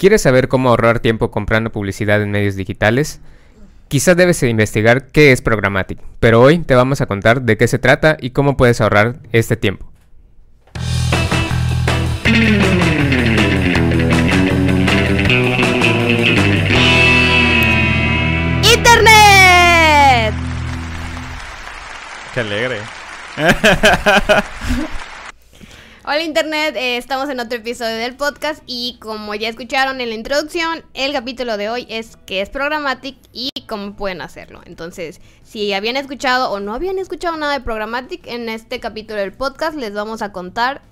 ¿Quieres saber cómo ahorrar tiempo comprando publicidad en medios digitales? Quizás debes investigar qué es Programmatic, pero hoy te vamos a contar de qué se trata y cómo puedes ahorrar este tiempo. ¡Internet! Qué alegre. Hola Internet, eh, estamos en otro episodio del podcast y como ya escucharon en la introducción, el capítulo de hoy es qué es Programmatic y cómo pueden hacerlo. Entonces, si habían escuchado o no habían escuchado nada de Programmatic, en este capítulo del podcast les vamos a contar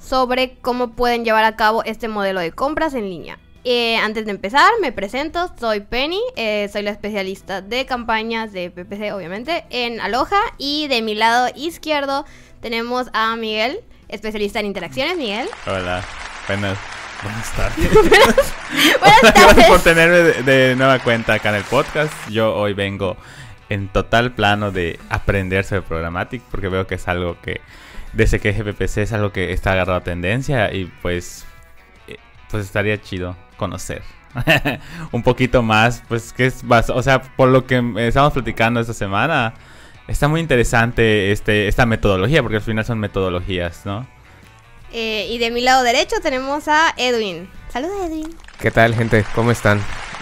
sobre cómo pueden llevar a cabo este modelo de compras en línea. Eh, antes de empezar, me presento, soy Penny, eh, soy la especialista de campañas de PPC, obviamente, en Aloha y de mi lado izquierdo tenemos a Miguel especialista en interacciones, Miguel. Hola, buenas, buenas tardes. Buenas Gracias por tenerme de, de nueva cuenta acá en el podcast. Yo hoy vengo en total plano de aprender sobre Programmatic porque veo que es algo que desde que GPPC es algo que está agarrado a tendencia y pues eh, pues estaría chido conocer un poquito más pues que es o sea por lo que estamos platicando esta semana está muy interesante este esta metodología porque al final son metodologías no Eh, y de mi lado derecho tenemos a Edwin. Saludos, Edwin. ¿Qué tal gente? ¿Cómo están?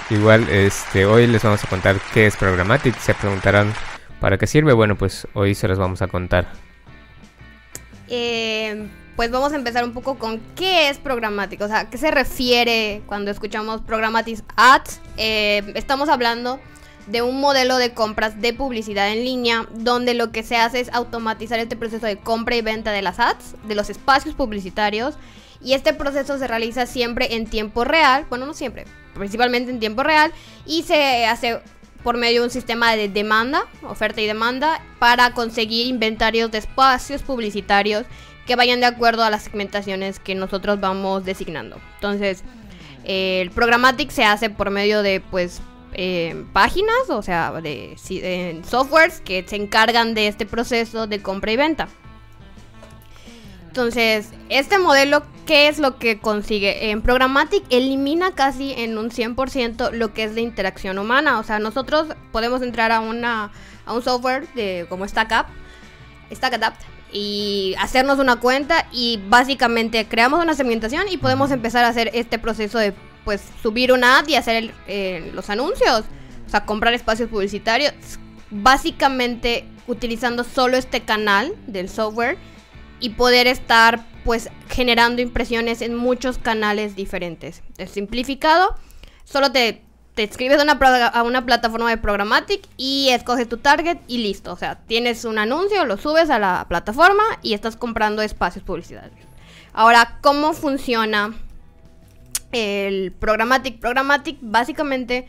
Igual, este, hoy les vamos a contar qué es Programmatic. Se preguntarán para qué sirve. Bueno, pues hoy se los vamos a contar. Eh, pues vamos a empezar un poco con qué es Programmatic. O sea, ¿a qué se refiere cuando escuchamos Programmatic Ads? Eh, estamos hablando de un modelo de compras de publicidad en línea donde lo que se hace es automatizar este proceso de compra y venta de las ads, de los espacios publicitarios. Y este proceso se realiza siempre en tiempo real, bueno, no siempre, principalmente en tiempo real, y se hace por medio de un sistema de demanda, oferta y demanda, para conseguir inventarios de espacios publicitarios que vayan de acuerdo a las segmentaciones que nosotros vamos designando. Entonces, el programmatic se hace por medio de, pues, eh, páginas, o sea, de, de softwares que se encargan de este proceso de compra y venta. Entonces, este modelo, ¿qué es lo que consigue? En Programmatic elimina casi en un 100% lo que es la interacción humana. O sea, nosotros podemos entrar a, una, a un software de, como StackUp, StackAdapt, y hacernos una cuenta y básicamente creamos una segmentación y podemos empezar a hacer este proceso de, pues, subir una ad y hacer eh, los anuncios. O sea, comprar espacios publicitarios. Básicamente utilizando solo este canal del software y poder estar pues generando impresiones en muchos canales diferentes. Es simplificado, solo te, te escribes a una, a una plataforma de Programmatic y escoges tu target y listo. O sea, tienes un anuncio, lo subes a la plataforma y estás comprando espacios publicitarios. Ahora, ¿cómo funciona el Programmatic? Programmatic básicamente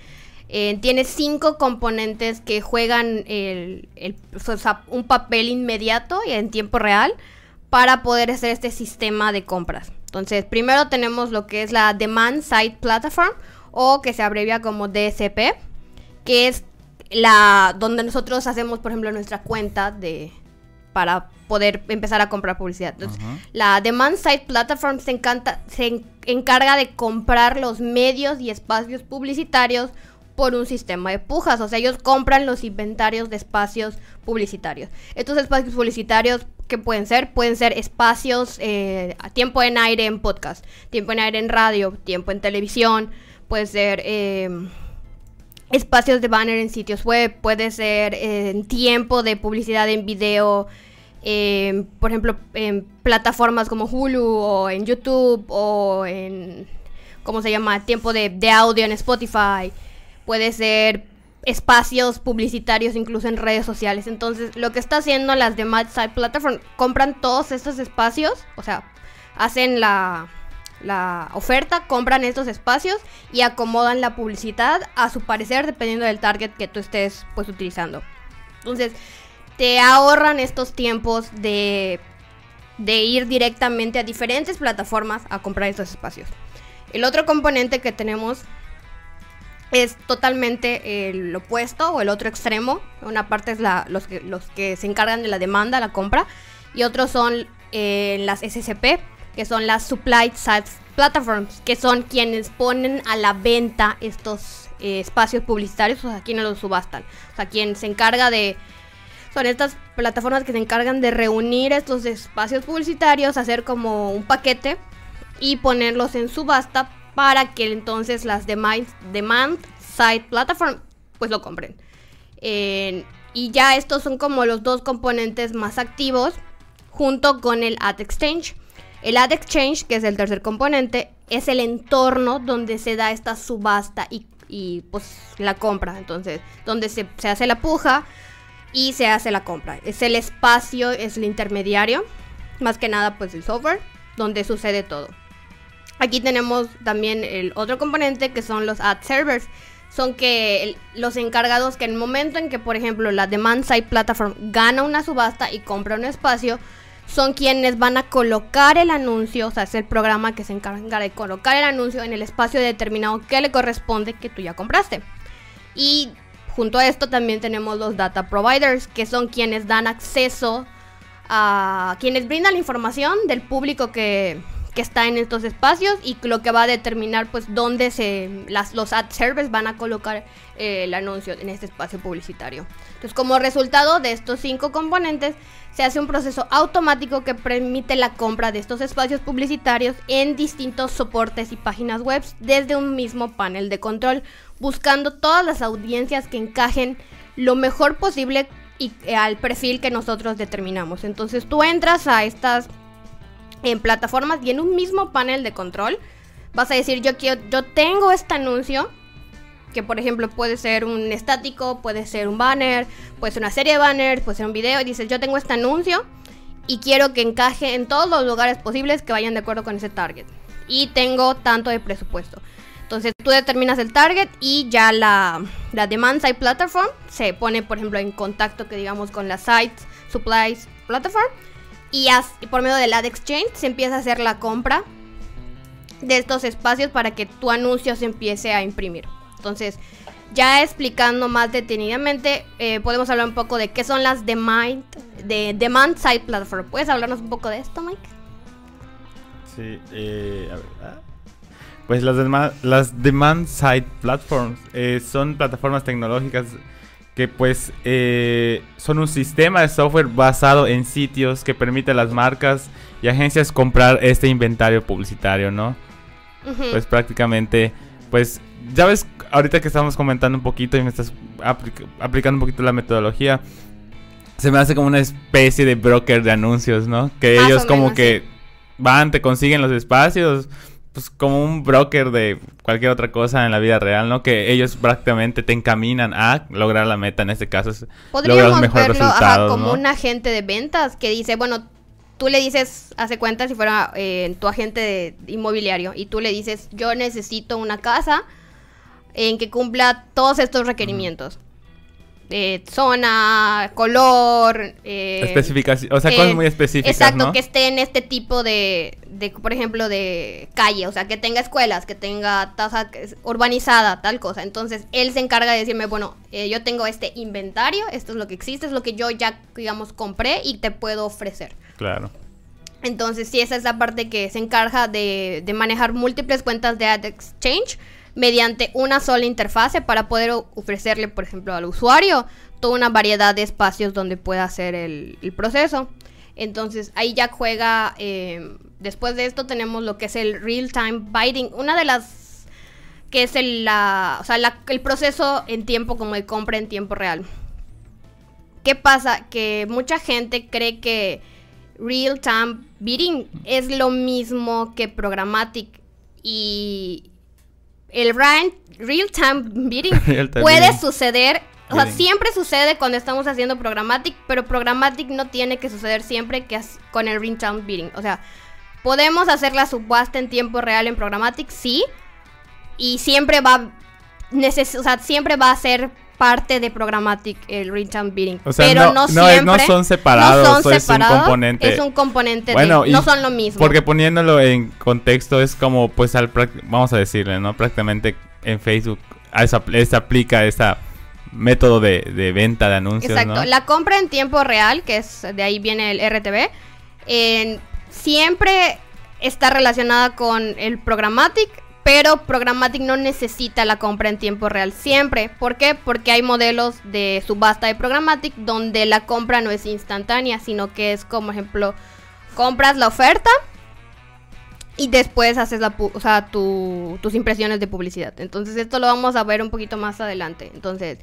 eh, tiene cinco componentes que juegan el- el- o sea, un papel inmediato y en tiempo real para poder hacer este sistema de compras. Entonces, primero tenemos lo que es la Demand Side Platform o que se abrevia como DSP, que es la donde nosotros hacemos, por ejemplo, nuestra cuenta de para poder empezar a comprar publicidad. Entonces, la Demand Side Platform se, encanta, se encarga de comprar los medios y espacios publicitarios por un sistema de pujas. O sea, ellos compran los inventarios de espacios publicitarios. Estos espacios publicitarios, ¿qué pueden ser? Pueden ser espacios eh, a tiempo en aire en podcast, tiempo en aire en radio, tiempo en televisión, puede ser... eh, espacios de banner en sitios web, puede ser eh, tiempo de publicidad en video, eh, por ejemplo, en plataformas como Hulu o en YouTube o en, ¿cómo se llama? Tiempo de, de audio en Spotify, puede ser espacios publicitarios incluso en redes sociales. Entonces, lo que está haciendo las Demand Side Platform, compran todos estos espacios, o sea, hacen la, la oferta, compran estos espacios y acomodan la publicidad a su parecer dependiendo del target que tú estés pues utilizando. Entonces, te ahorran estos tiempos de, de ir directamente a diferentes plataformas a comprar estos espacios. El otro componente que tenemos es totalmente el opuesto o el otro extremo. Una parte es la, los, que, los que se encargan de la demanda, la compra, y otros son eh, las SCP, que son las supply side platforms, que son quienes ponen a la venta estos eh, espacios publicitarios, o sea, quienes los subastan. O sea, quien se encarga de... Son estas plataformas que se encargan de reunir estos espacios publicitarios, hacer como un paquete y ponerlos en subasta para que entonces las demand, demand side platform pues lo compren. y ya estos son como los dos componentes más activos junto con el Ad Exchange. El Ad Exchange, que es el tercer componente, es el entorno donde se da esta subasta y, pues la compra. Entonces, donde se, se, hace la puja y se hace la compra. Es el espacio, es el intermediario. Más que nada, pues el software, donde sucede todo. Aquí tenemos también el otro componente que son los ad servers. Son que los encargados que en el momento en que, por ejemplo, la demand side platform gana una subasta y compra un espacio, son quienes van a colocar el anuncio, o sea, es el programa que se encarga de colocar el anuncio en el espacio determinado que le corresponde que tú ya compraste. Y junto a esto también tenemos los data providers, que son quienes dan acceso a quienes brindan la información del público que, que está en estos espacios y lo que va a determinar pues dónde se las, los ad servers van a colocar eh, el anuncio en este espacio publicitario. Entonces como resultado de estos cinco componentes se hace un proceso automático que permite la compra de estos espacios publicitarios en distintos soportes y páginas web desde un mismo panel de control, buscando todas las audiencias que encajen lo mejor posible y, eh, al perfil que nosotros determinamos. Entonces tú entras a estas en plataformas y en un mismo panel de control vas a decir yo quiero yo tengo este anuncio que por ejemplo puede ser un estático, puede ser un banner, puede ser una serie de banners, puede ser un video y dices yo tengo este anuncio y quiero que encaje en todos los lugares posibles que vayan de acuerdo con ese target y tengo tanto de presupuesto. Entonces tú determinas el target y ya la, la demand side platform se pone por ejemplo en contacto que digamos con la site supplies platform y, por medio del Ad Exchange se empieza a hacer la compra de estos espacios para que tu anuncio se empiece a imprimir. Entonces, ya explicando más detenidamente, eh, podemos hablar un poco de qué son las demand, de demand side platform. ¿Puedes hablarnos un poco de esto, Mike? Sí, eh, a ver, ah. pues las, las demand side platforms eh, son plataformas tecnológicas que pues eh, son un sistema de software basado en sitios que permite a las marcas y agencias comprar este inventario publicitario, ¿no? Pues prácticamente, pues ya ves, ahorita que estamos comentando un poquito y me estás aplicando un poquito la metodología, se me hace como una especie de broker de anuncios, ¿no? Que ellos como que van, te consiguen los espacios, pues como un broker de cualquier otra cosa en la vida real, ¿no? Que ellos prácticamente te encaminan a lograr la meta, en este caso es lograr los mejores resultados, como un agente de ventas que dice, bueno, tú le dices, hace cuenta si fuera eh, tu agente inmobiliario y tú le dices, yo necesito una casa en que cumpla todos estos requerimientos zona, color. Eh, Especificación, o sea, cosas eh, muy específicas. Exacto, que esté en este tipo de, de, por ejemplo, de calle, o sea, que tenga escuelas, que tenga tasa urbanizada, tal cosa. Entonces, él se encarga de decirme, bueno, eh, yo tengo este inventario, esto es lo que existe, es lo que yo ya, digamos, compré y te puedo ofrecer. Claro. Entonces, sí, esa es la parte que se encarga de, de manejar múltiples cuentas de Ad Exchange mediante una sola interfase para poder ofrecerle, por ejemplo, al usuario toda una variedad de espacios donde pueda hacer el, el Entonces ahí ya juega, eh, después de esto tenemos lo que es el real-time biting, una de las que es el, la, o sea, el proceso en tiempo como de compra en tiempo real. ¿Qué pasa? Que mucha gente cree que real-time bidding es lo mismo que programmatic y, el real time bidding puede suceder. O sea, siempre sucede cuando estamos haciendo programmatic, pero programmatic no tiene que suceder siempre que con el real time bidding. O sea, podemos hacer la subasta en tiempo real en programmatic, sí, y siempre va, o sea, siempre va a ser parte de Programmatic, el real-time bidding. pero no, siempre. No son separados, es un componente. Es un componente bueno, no son lo mismo. Porque poniéndolo en contexto es como, pues, al, vamos a decirle, ¿no? Prácticamente en Facebook se aplica ese método de, venta de anuncios, Exacto. La compra en tiempo real, que es de ahí viene el RTB, siempre está relacionada con el programmatic, pero programmatic no necesita la compra en tiempo real siempre. ¿Por qué? Porque hay modelos de subasta de programmatic donde la compra no es instantánea, sino que es como ejemplo, compras la oferta y después haces la tus impresiones de publicidad. Entonces esto lo vamos a ver un poquito más adelante. Entonces,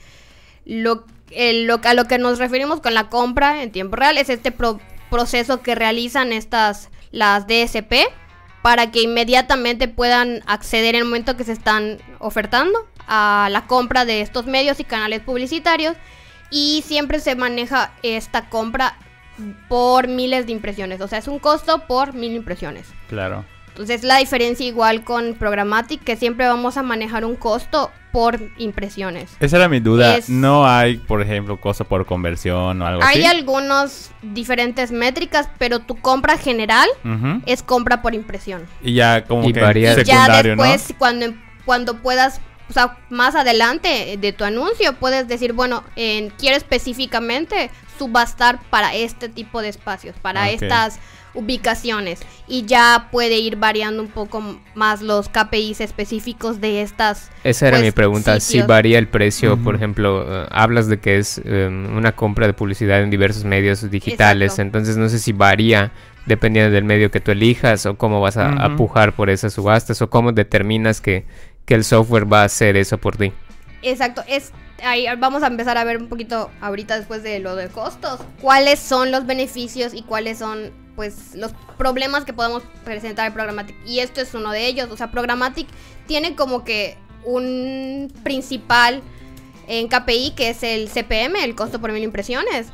lo a lo que nos referimos con la compra en tiempo real es este proceso que realizan estas las DSP para que inmediatamente puedan acceder en el momento que se están ofertando a la compra de estos medios y canales publicitarios y siempre se maneja esta compra por miles de impresiones, o sea, es un costo por mil impresiones. Claro. Entonces la diferencia igual con Programmatic, que siempre vamos a manejar un costo por impresiones. Esa era mi duda. no hay, por ejemplo, costo por conversión o algo así. Hay algunos diferentes métricas, pero tu compra general es compra por impresión. Y ya como que varía. ya después cuando cuando puedas o sea, más adelante de tu anuncio puedes decir, bueno, quiero específicamente subastar para este tipo de espacios, para estas ubicaciones y ya puede ir variando un poco más los KPIs específicos de estas. Esa era mi pues, pregunta, si varía el precio, por ejemplo, eh, hablas de que es em, una compra de publicidad en diversos medios digitales, entonces no sé si varía dependiendo del medio que tú elijas o cómo vas a, apujar por esas subastas o cómo determinas que, que el software va a hacer eso por ti. Exacto, es ahí vamos a empezar a ver un poquito ahorita después de lo de costos, cuáles son los beneficios y cuáles son pues los problemas que podemos presentar en Programmatic. Y esto es uno de ellos. O sea, Programmatic tiene como que un principal en KPI que es el CPM, el costo por mil impresiones.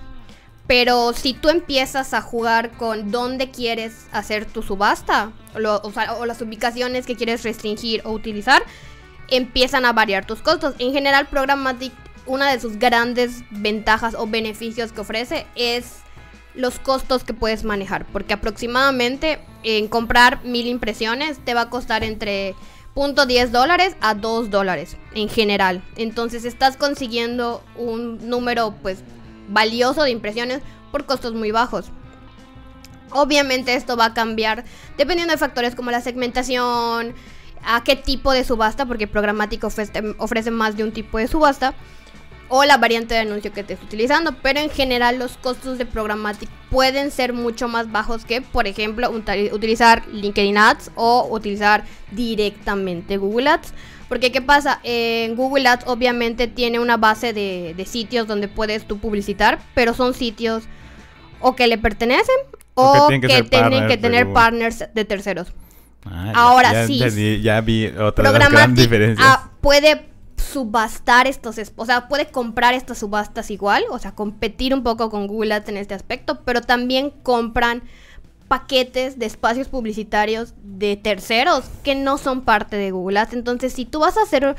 Pero si tú empiezas a jugar con dónde quieres hacer tu subasta, o, las ubicaciones que quieres restringir o utilizar, empiezan a variar tus costos. En general, Programmatic, una de sus grandes ventajas o beneficios que ofrece es los costos que puedes manejar. Porque aproximadamente en comprar mil impresiones te va a costar entre .10 dólares a 2 dólares en general. Entonces estás consiguiendo un número pues valioso de impresiones por costos muy bajos. Obviamente esto va a cambiar dependiendo de factores como la segmentación, a qué tipo de subasta, porque programático ofrece, ofrece más de un tipo de subasta o la variante de anuncio que estés utilizando, pero en general los costos de Programmatic pueden ser mucho más bajos que, por ejemplo, utilizar LinkedIn Ads o utilizar directamente Google Ads. Porque ¿qué pasa? En Google Ads obviamente tiene una base de, sitios donde puedes tú publicitar, pero son sitios o que le pertenecen o, que, tienen que tener partners de terceros. Ah, Ahora sí. ya vi otra gran diferencia. Ah, puede subastar estos, o sea, puede comprar estas subastas igual, o sea, competir un poco con Google Ads en este aspecto, pero también compran paquetes de espacios publicitarios de terceros que no son parte de Google Ads. Entonces, si tú vas a hacer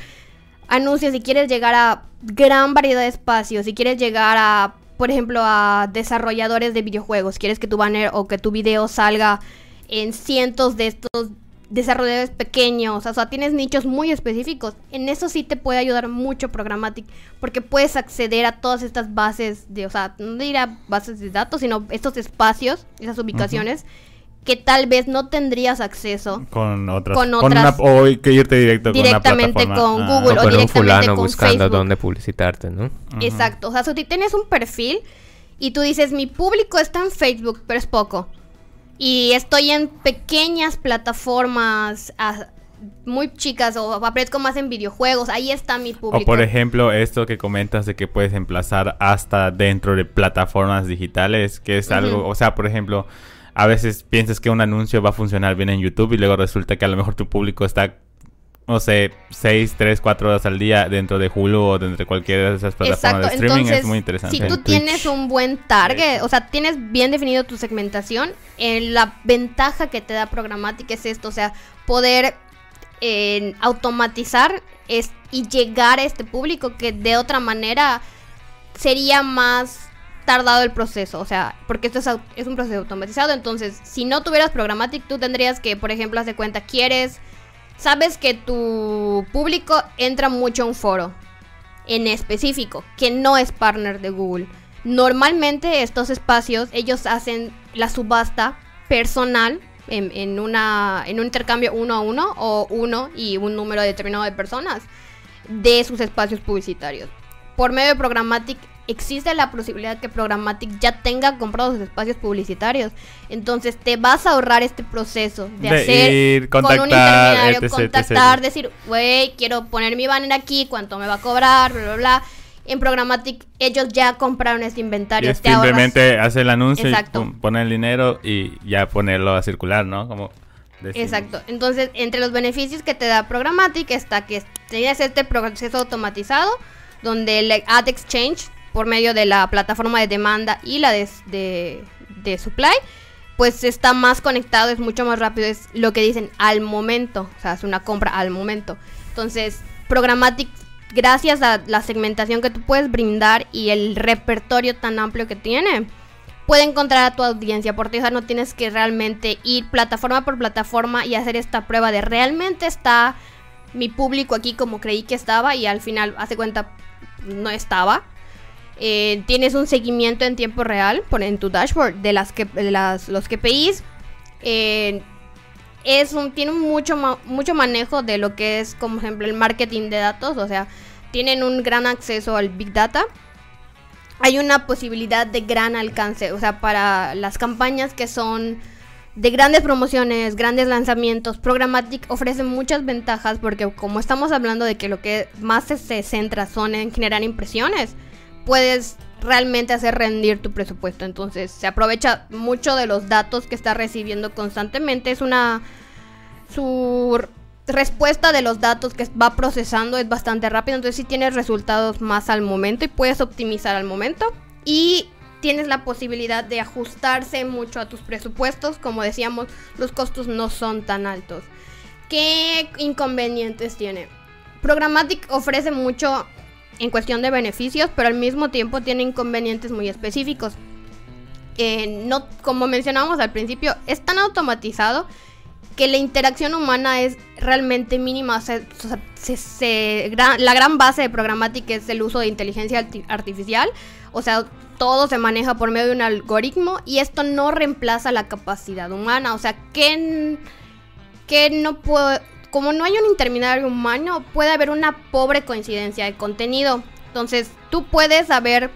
anuncios y quieres llegar a gran variedad de espacios, si quieres llegar a, por ejemplo, a desarrolladores de videojuegos, quieres que tu banner o que tu video salga en cientos de estos desarrolladores pequeños, o sea, tienes nichos muy específicos. En eso sí te puede ayudar mucho Programmatic, porque puedes acceder a todas estas bases de, o sea, no dirá bases de datos, sino estos espacios, esas ubicaciones. Que tal vez no tendrías acceso con otras, con otras o que irte directo directamente con, con ah. Google o, con directamente un fulano con buscando dónde publicitarte, ¿no? Exacto, o sea, si tienes un perfil y tú dices mi público está en Facebook, pero es poco y estoy en pequeñas plataformas muy chicas o aparezco más en videojuegos. Ahí está mi público. O por ejemplo, esto que comentas de que puedes emplazar hasta dentro de plataformas digitales, que es algo, o sea, por ejemplo, a veces piensas que un anuncio va a funcionar bien en YouTube y luego resulta que a lo mejor tu público está no sé, 6, 3, 4 horas al día dentro de Hulu o dentro de cualquiera de esas plataformas de streaming es muy interesante. Si tú tienes un buen target, o sea, tienes bien definido tu segmentación, eh, la ventaja que te da Programmatic es esto, o sea, poder eh, automatizar es, y llegar a este público que de otra manera sería más tardado el proceso, o sea, porque esto es, es un proceso automatizado, entonces, si no tuvieras Programmatic, tú tendrías que, por ejemplo, hacer cuenta, quieres sabes que tu público entra mucho a un foro en específico, que no es partner de Google. Normalmente estos espacios ellos hacen la subasta personal en, una, en un intercambio uno a uno o uno y un número determinado de personas de sus espacios publicitarios. Por medio de Programmatic existe la posibilidad que Programmatic ya tenga comprados espacios publicitarios. Entonces te vas a ahorrar este proceso de, hacer con un intermediario, contactar, decir, güey, quiero poner mi banner aquí, cuánto me va a cobrar, bla, bla, bla. En Programmatic ellos ya compraron este inventario. simplemente hace el anuncio y pone el dinero y ya ponerlo a circular, ¿no? Como Exacto. Entonces, entre los beneficios que te da Programmatic está que tienes este proceso automatizado donde el Ad Exchange por medio de la plataforma de demanda y la de, de, supply, pues está más conectado, es mucho más rápido, es lo que dicen al momento, o sea, es una compra al momento. Entonces, Programmatic, gracias a la segmentación que tú puedes brindar y el repertorio tan amplio que tiene, puede encontrar a tu audiencia. Por eso no tienes que realmente ir plataforma por plataforma y hacer esta prueba de realmente está mi público aquí como creí que estaba y al final hace cuenta no estaba. Eh, tienes un seguimiento en tiempo real por, en tu dashboard de, las que, las, los KPIs. Eh, es un, tiene mucho, mucho manejo de lo que es, como ejemplo, el marketing de datos. O sea, tienen un gran acceso al Big Data. Hay una posibilidad de gran alcance. O sea, para las campañas que son de grandes promociones, grandes lanzamientos, Programmatic ofrece muchas ventajas porque como estamos hablando de que lo que más se centra son en generar impresiones puedes realmente hacer rendir tu presupuesto. Entonces se aprovecha mucho de los datos que está recibiendo constantemente. Es una... Su respuesta de los datos que va procesando es bastante rápido. Entonces si tienes resultados más al momento y puedes optimizar al momento. Y tienes la posibilidad de ajustarse mucho a tus presupuestos. Como decíamos, los costos no son tan altos. ¿Qué inconvenientes tiene? Programmatic ofrece mucho en cuestión de beneficios, pero al mismo tiempo tiene inconvenientes muy específicos. Eh, no, como mencionábamos al principio, es tan automatizado que la interacción humana es realmente mínima. la gran base de Programmatic es el uso de inteligencia artificial. O sea, todo se maneja por medio de un algoritmo y esto no reemplaza la capacidad humana. O sea, que no puede como no hay un intermediario humano, puede haber una pobre coincidencia de contenido. Entonces, tú puedes haber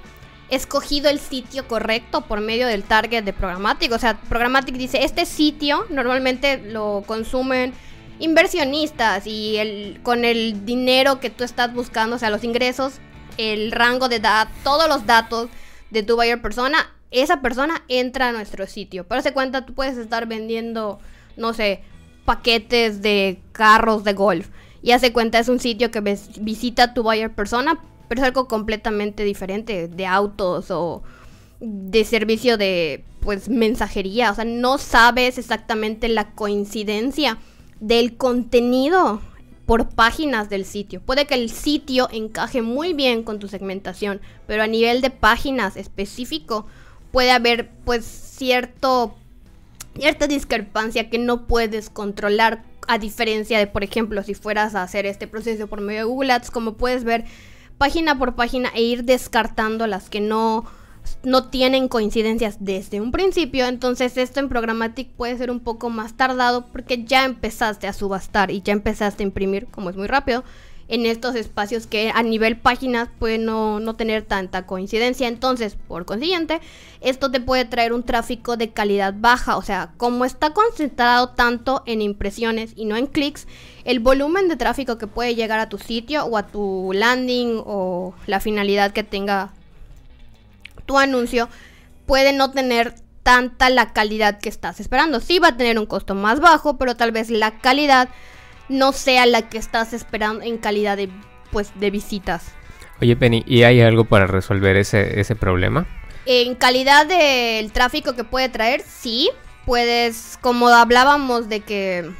escogido el sitio correcto por medio del target de Programmatic. O sea, Programmatic dice, este sitio normalmente lo consumen inversionistas y el, con el dinero que tú estás buscando, o sea, los ingresos, el rango de edad, todos los datos de tu buyer persona, esa persona entra a nuestro sitio. Pero se cuenta, tú puedes estar vendiendo, no sé, paquetes de carros de golf. Y hace cuenta, es un sitio que visita tu buyer persona, pero es algo completamente diferente de autos o de servicio de pues mensajería. O sea, no sabes exactamente la coincidencia del contenido por páginas del sitio. Puede que el sitio encaje muy bien con tu segmentación, pero a nivel de páginas específico puede haber pues cierto cierta discrepancia que no puedes controlar a diferencia de, por ejemplo, si fueras a hacer este proceso por medio de Google Ads, como puedes ver página por página e ir descartando las que no, no tienen coincidencias desde un principio. Entonces esto en Programmatic puede ser un poco más tardado porque ya empezaste a subastar y ya empezaste a imprimir, como es muy rápido en estos espacios que a nivel páginas puede no, tener tanta coincidencia. Entonces, por consiguiente, esto te puede traer un tráfico de calidad baja. O sea, como está concentrado tanto en impresiones y no en clics, el volumen de tráfico que puede llegar a tu sitio o a tu landing o la finalidad que tenga tu anuncio puede no tener tanta la calidad que estás esperando. Sí va a tener un costo más bajo, pero tal vez la calidad no sea la que estás esperando en calidad de, pues, de visitas. Oye, Penny, ¿y hay algo para resolver ese, ese problema? En calidad del tráfico que puede traer, sí. Puedes, como hablábamos de que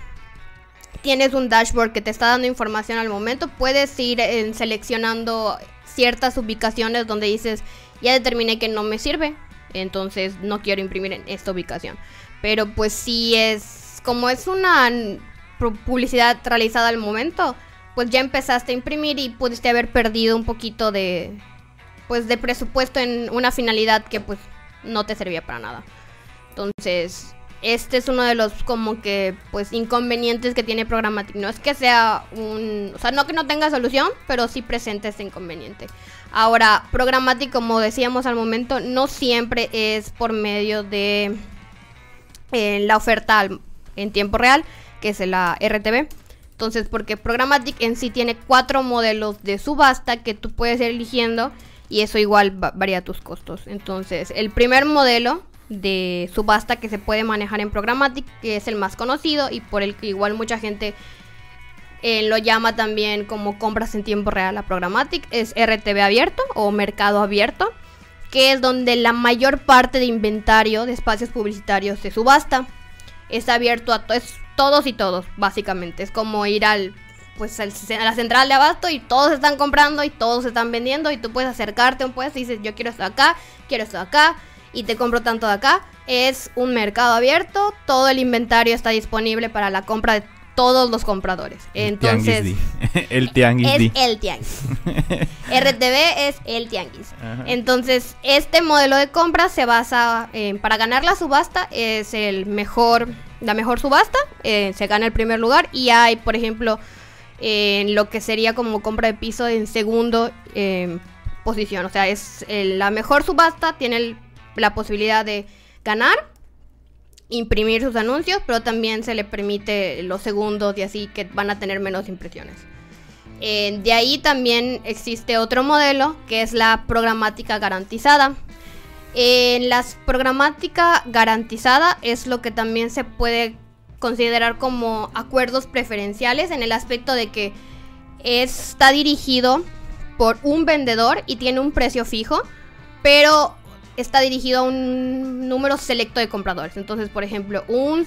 tienes un dashboard que te está dando información al momento, puedes ir en seleccionando ciertas ubicaciones donde dices, ya determiné que no me sirve, entonces no quiero imprimir en esta ubicación. Pero pues sí es, como es una publicidad realizada al momento, pues ya empezaste a imprimir y pudiste haber perdido un poquito de pues de presupuesto en una finalidad que pues no te servía para nada. Entonces, este es uno de los como que pues inconvenientes que tiene Programmatic. No es que sea un, o sea, no que no tenga solución, pero sí presenta este inconveniente. Ahora, Programmatic, como decíamos al momento, no siempre es por medio de eh, la oferta en tiempo real, que es la RTV. Entonces, porque Programmatic en sí tiene cuatro modelos de subasta que tú puedes ir eligiendo y eso igual varía tus costos. Entonces, el primer modelo de subasta que se puede manejar en Programmatic, que es el más conocido y por el que igual mucha gente eh, lo llama también como compras en tiempo real a Programmatic, es RTV abierto o mercado abierto, que es donde la mayor parte de inventario de espacios publicitarios se subasta. Es abierto a todos y todos, básicamente. Es como ir al pues a la central de abasto y todos están comprando y todos están vendiendo y tú puedes acercarte un puesto y dices yo quiero esto acá, quiero esto acá y te compro tanto de acá. Es un mercado abierto, todo el inventario está disponible para la compra de todos los compradores. Entonces, el tianguis. Es el tianguis. RTV es el tianguis. Entonces, este modelo de compra se basa en, para ganar la subasta, es el mejor, la mejor subasta, eh, se gana el primer lugar y hay, por ejemplo, en lo que sería como compra de piso en segundo eh, posición. O sea, es la mejor subasta, tiene el la posibilidad de ganar, imprimir sus anuncios, pero también se le permite los segundos y así que van a tener menos impresiones. Eh, de ahí también existe otro modelo que es la programática garantizada. En la programática garantizada es lo que también se puede considerar como acuerdos preferenciales en el aspecto de que está dirigido por un vendedor y tiene un precio fijo, pero está dirigido a un número selecto de compradores. Entonces, por ejemplo, un,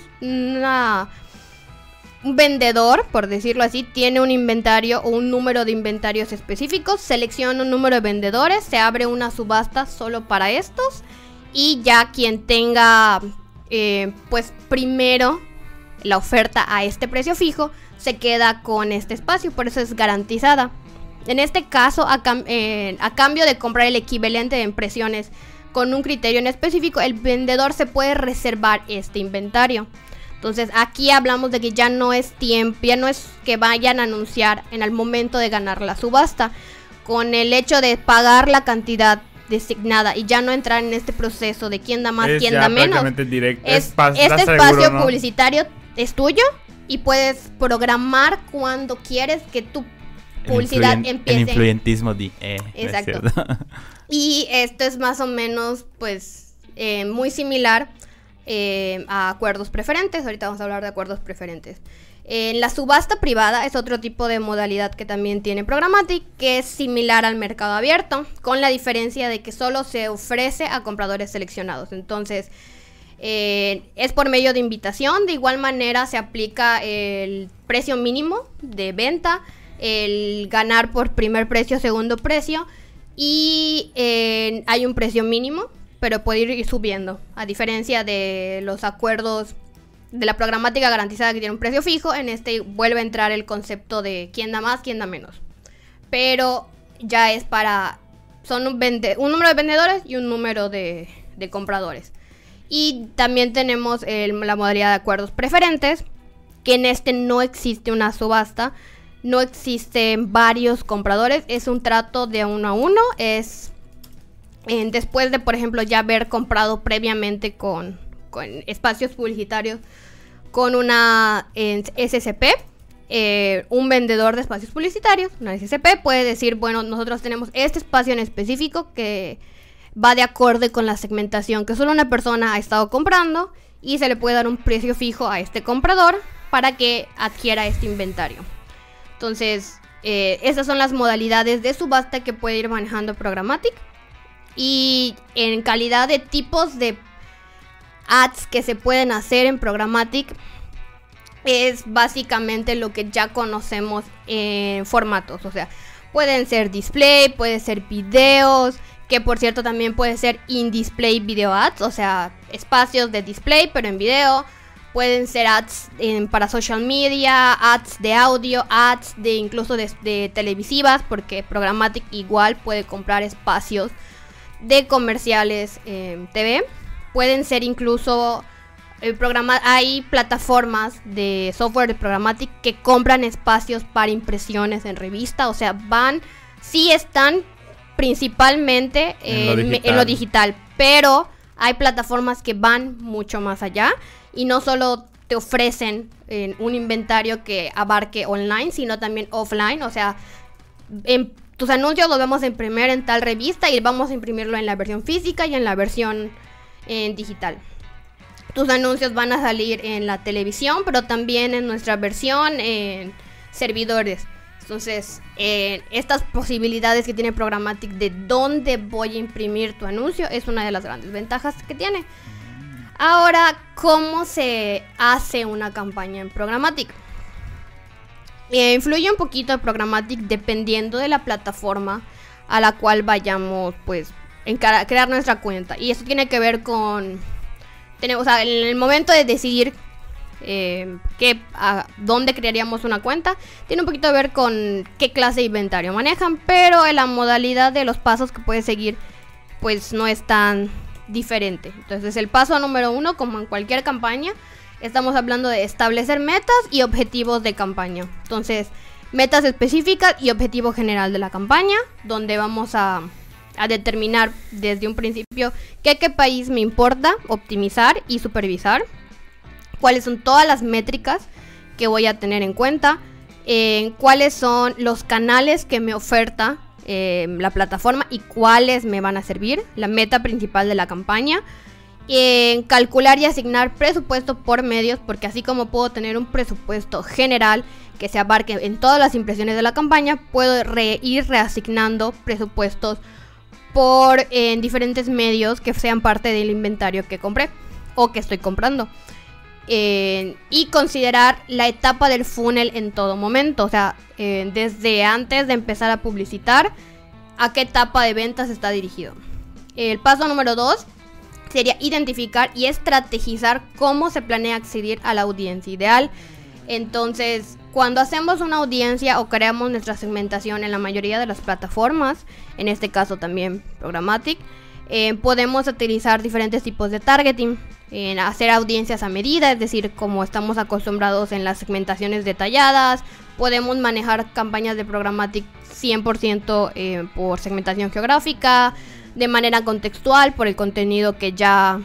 vendedor, por decirlo así, tiene un inventario o un número de inventarios específicos, selecciona un número de vendedores, se abre una subasta solo para estos y ya quien tenga, eh, pues primero la oferta a este precio fijo, se queda con este espacio, por eso es garantizada. En este caso, a, eh, a cambio de comprar el equivalente de impresiones con un criterio en específico, el vendedor se puede reservar este inventario. Entonces aquí hablamos de que ya no es tiempo, ya no es que vayan a anunciar en el momento de ganar la subasta. Con el hecho de pagar la cantidad designada y ya no entrar en este proceso de quién da más, quién da menos. Es, este espacio publicitario es tuyo y puedes programar cuando quieres que tu publicidad empiece. El influyentismo de... Eh, Exacto. Y esto es más o menos, pues, eh, muy similar eh, a acuerdos preferentes. Ahorita vamos a hablar de acuerdos preferentes. En la subasta privada es otro tipo de modalidad que también tiene Programmatic, que es similar al mercado abierto, con la diferencia de que solo se ofrece a compradores seleccionados. Entonces, eh, es por medio de invitación. De igual manera se aplica el precio mínimo de venta, el ganar por primer precio, segundo precio y eh, hay un precio mínimo, pero puede ir subiendo. A diferencia de los acuerdos de la programática garantizada que tiene un precio fijo, en este vuelve a entrar el concepto de quién da más, quién da menos. Pero ya es para... Son un, un número de vendedores y un número de, compradores. Y también tenemos la modalidad de acuerdos preferentes, que en este no existe una subasta, no existen varios compradores, es un trato de uno a uno, es después de, por ejemplo, ya haber comprado previamente con, espacios publicitarios con una SCP, eh, un vendedor de espacios publicitarios, una SCP, puede decir, bueno, nosotros tenemos este espacio en específico que va de acorde con la segmentación que solo una persona ha estado comprando y se le puede dar un precio fijo a este comprador para que adquiera este inventario. Entonces, eh, esas son las modalidades de subasta que puede ir manejando Programmatic. Y en calidad de tipos de ads que se pueden hacer en Programmatic, es básicamente lo que ya conocemos en formatos. O sea, pueden ser display, puede ser videos, que por cierto también puede ser in-display video ads, o sea, espacios de display pero en video Pueden ser ads para social media, ads de audio, ads de incluso de, televisivas, porque Programmatic igual puede comprar espacios de comerciales en TV. Pueden ser incluso el programa, hay plataformas de software de Programmatic que compran espacios para impresiones en revista, o sea, van, sí están principalmente en lo digital, pero hay plataformas que van mucho más allá y no solo te ofrecen eh, un inventario que abarque online, sino también offline, o sea, tus anuncios los vamos a imprimir en tal revista y vamos a imprimirlo en la versión física y en la versión en digital. Tus anuncios van a salir en la televisión, pero también en nuestra versión en servidores. Entonces, estas posibilidades que tiene Programmatic de dónde voy a imprimir tu anuncio es una de las grandes ventajas que tiene. Ahora, ¿cómo se hace una campaña en Programmatic? Eh, influye un poquito el Programmatic dependiendo de la plataforma a la cual vayamos, pues, en crear nuestra cuenta. Y eso tiene que ver con, tenemos, en el momento de decidir eh, qué, a, dónde crearíamos una cuenta, tiene un poquito que ver con qué clase de inventario manejan, pero en la modalidad de los pasos que puedes seguir, pues no es tan diferente. Entonces, el paso número uno, como en cualquier campaña, Estamos hablando de establecer metas y objetivos de campaña. Entonces, metas específicas y objetivo general de la campaña, donde vamos a, determinar desde un principio qué, qué país me importa optimizar y supervisar, cuáles son todas las métricas que voy a tener en cuenta, eh, cuáles son los canales que me oferta eh, la plataforma y cuáles me van a servir, la meta principal de la campaña, en calcular y asignar presupuesto por medios, porque así como puedo tener un presupuesto general que se abarque en todas las impresiones de la campaña, puedo ir reasignando presupuestos por en diferentes medios que sean parte del inventario que compré o que estoy comprando. Y considerar la etapa del funnel en todo momento, o sea, desde antes de empezar a publicitar, a qué etapa de ventas está dirigido. El paso número 2 sería identificar y estrategizar cómo se planea acceder a la audiencia ideal. Entonces, cuando hacemos una audiencia o creamos nuestra segmentación en la mayoría de las plataformas, en este caso también Programmatic, eh, podemos utilizar diferentes tipos de targeting, en hacer audiencias a medida, es decir, como estamos acostumbrados en las segmentaciones detalladas, podemos manejar campañas de Programmatic 100% eh, por segmentación geográfica, de manera contextual por el contenido que ya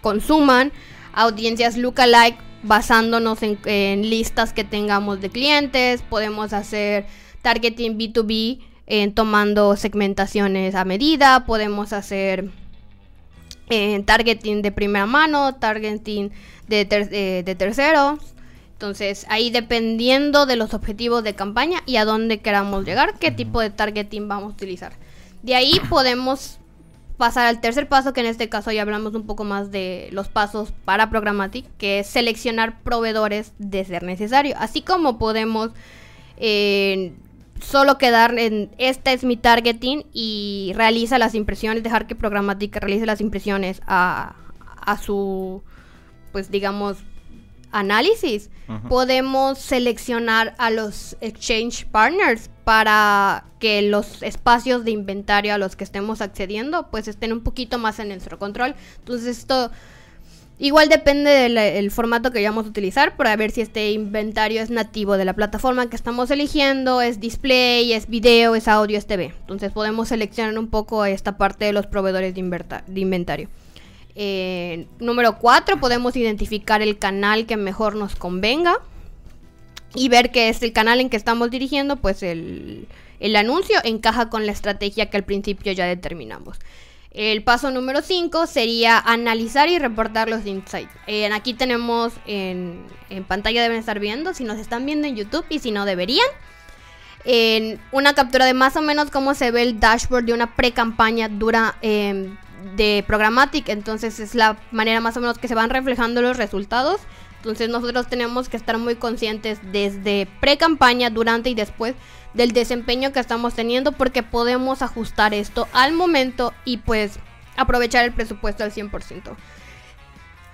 consuman, audiencias lookalike basándonos en, listas que tengamos de clientes, podemos hacer targeting B2B en tomando segmentaciones a medida, podemos hacer eh, targeting de primera mano, targeting de, eh, de terceros. Entonces, ahí dependiendo de los objetivos de campaña y a dónde queramos llegar, qué tipo de targeting vamos a utilizar. De ahí podemos pasar al tercer paso, que en este caso ya hablamos un poco más de los pasos para Programmatic, que es seleccionar proveedores de ser necesario. Así como podemos eh, solo quedar en este es mi targeting y realiza las impresiones, dejar que Programmatic realice las impresiones a, a su, pues digamos, análisis, podemos seleccionar a los exchange partners para que los espacios de inventario a los que estemos accediendo pues estén un poquito más en nuestro control. Entonces esto igual depende del formato que vayamos a utilizar para ver si este inventario es nativo de la plataforma que estamos eligiendo, es display, es video, es audio, es TV. Entonces podemos seleccionar un poco esta parte de los proveedores de inventario. Eh, número 4, podemos identificar el canal que mejor nos convenga y ver que es el canal en que estamos dirigiendo, pues el, anuncio encaja con la estrategia que al principio ya determinamos. El paso número 5 sería analizar y reportar los insights. Eh, aquí tenemos en, pantalla, deben estar viendo, si nos están viendo en YouTube y si no deberían. En una captura de más o menos cómo se ve el dashboard de una pre-campaña dura em, de Programmatic, entonces es la manera más o menos que se van reflejando los resultados. Entonces nosotros tenemos que estar muy conscientes desde pre-campaña, durante y después del desempeño que estamos teniendo porque podemos ajustar esto al momento y pues aprovechar el presupuesto al 100%.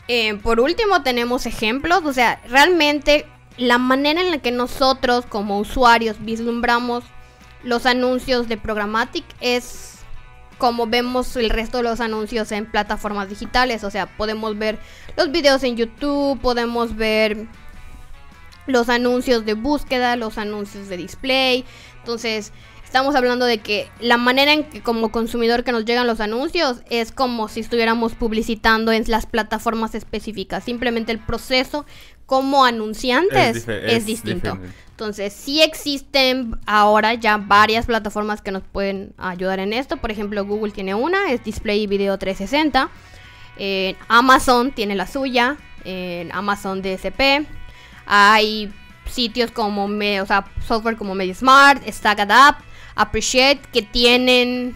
Eh, por último tenemos ejemplos, o sea, realmente la manera en la que nosotros como usuarios vislumbramos los anuncios de Programmatic es como vemos el resto de los anuncios en plataformas digitales. O sea, podemos ver los videos en YouTube, podemos ver los anuncios de búsqueda, los anuncios de display. Entonces, estamos hablando de que la manera en que como consumidor que nos llegan los anuncios es como si estuviéramos publicitando en las plataformas específicas. Simplemente el proceso como anunciantes es, distinto. Entonces, sí existen ahora ya varias plataformas que nos pueden ayudar en esto. Por ejemplo, Google tiene una, es Display Video 360. Amazon tiene la suya, en Amazon DSP. Hay sitios como, o sea, software como MediaSmart, StackAdapt, Appreciate, que tienen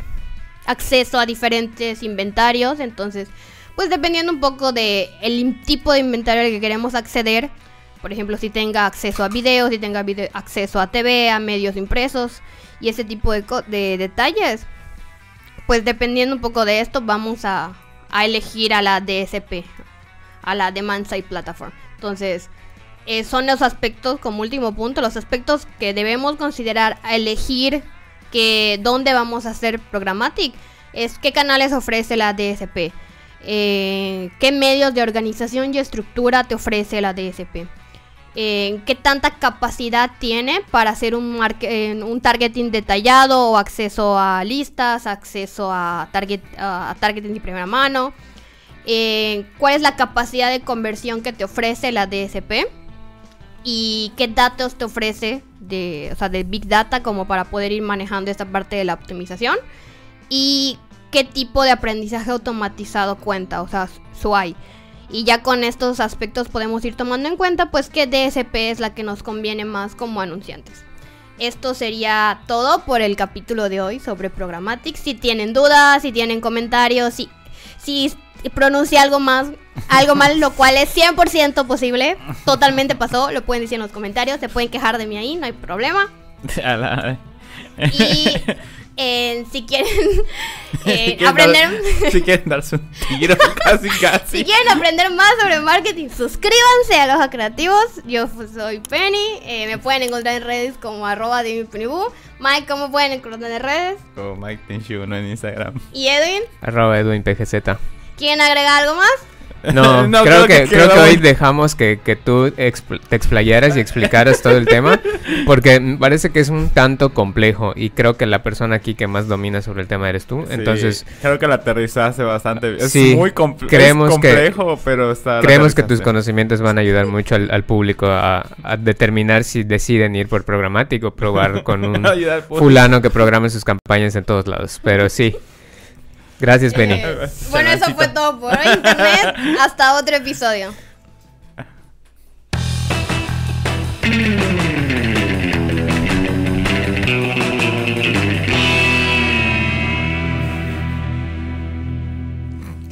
acceso a diferentes inventarios. Entonces, pues dependiendo un poco de el tipo de inventario al que queremos acceder, por ejemplo, si tenga acceso a videos, si tenga acceso a TV, a medios impresos y ese tipo de, de, detalles, pues dependiendo un poco de esto, vamos a, a elegir a la DSP, a la Demand Side Platform. Entonces, eh, son los aspectos, como último punto, los aspectos que debemos considerar a elegir que dónde vamos a hacer programmatic. Es qué canales ofrece la DSP. Eh, qué medios de organización y estructura te ofrece la DSP. Eh, qué tanta capacidad tiene para hacer un, un targeting detallado o acceso a listas, acceso a, target, a targeting de primera mano. cuál es la capacidad de conversión que te ofrece la DSP y qué datos te ofrece de, o sea, Big Data como para poder ir manejando esta parte de la optimización y qué tipo de aprendizaje automatizado cuenta, o sea, SWI. Y ya con estos aspectos podemos ir tomando en cuenta pues que DSP es la que nos conviene más como anunciantes. Esto sería todo por el capítulo de hoy sobre Programmatic. Si tienen dudas, si tienen comentarios, si, si pronuncia algo más, algo mal, lo cual es 100% posible. Totalmente pasó, lo pueden decir en los comentarios, se pueden quejar de mí ahí, no hay problema. Y eh, si quieren eh, aprender. si quieren darse un tiro, casi, casi. Si quieren aprender más sobre marketing, suscríbanse a los creativos. Yo soy Penny. Eh, me pueden encontrar en redes como arroba de Mike, ¿cómo pueden encontrar en redes? Como Mike en Instagram. ¿Y Edwin? Arroba Edwin PGZ. ¿Quieren agregar algo más? No, creo, que, creo que hoy dejamos que, que tú te explayaras y explicaras todo el tema, porque parece que es un tanto complejo y creo que la persona aquí que más domina sobre el tema eres tú. Entonces, creo que la aterrizaste bastante bien. Es muy creemos complejo, pero está. Creemos que tus conocimientos van a ayudar mucho al, público a, determinar si deciden ir por programático o probar con un fulano que programe sus campañas en todos lados. Pero sí. Gracias, Benny. Eh, bueno, eso fue todo por internet. Hasta otro episodio.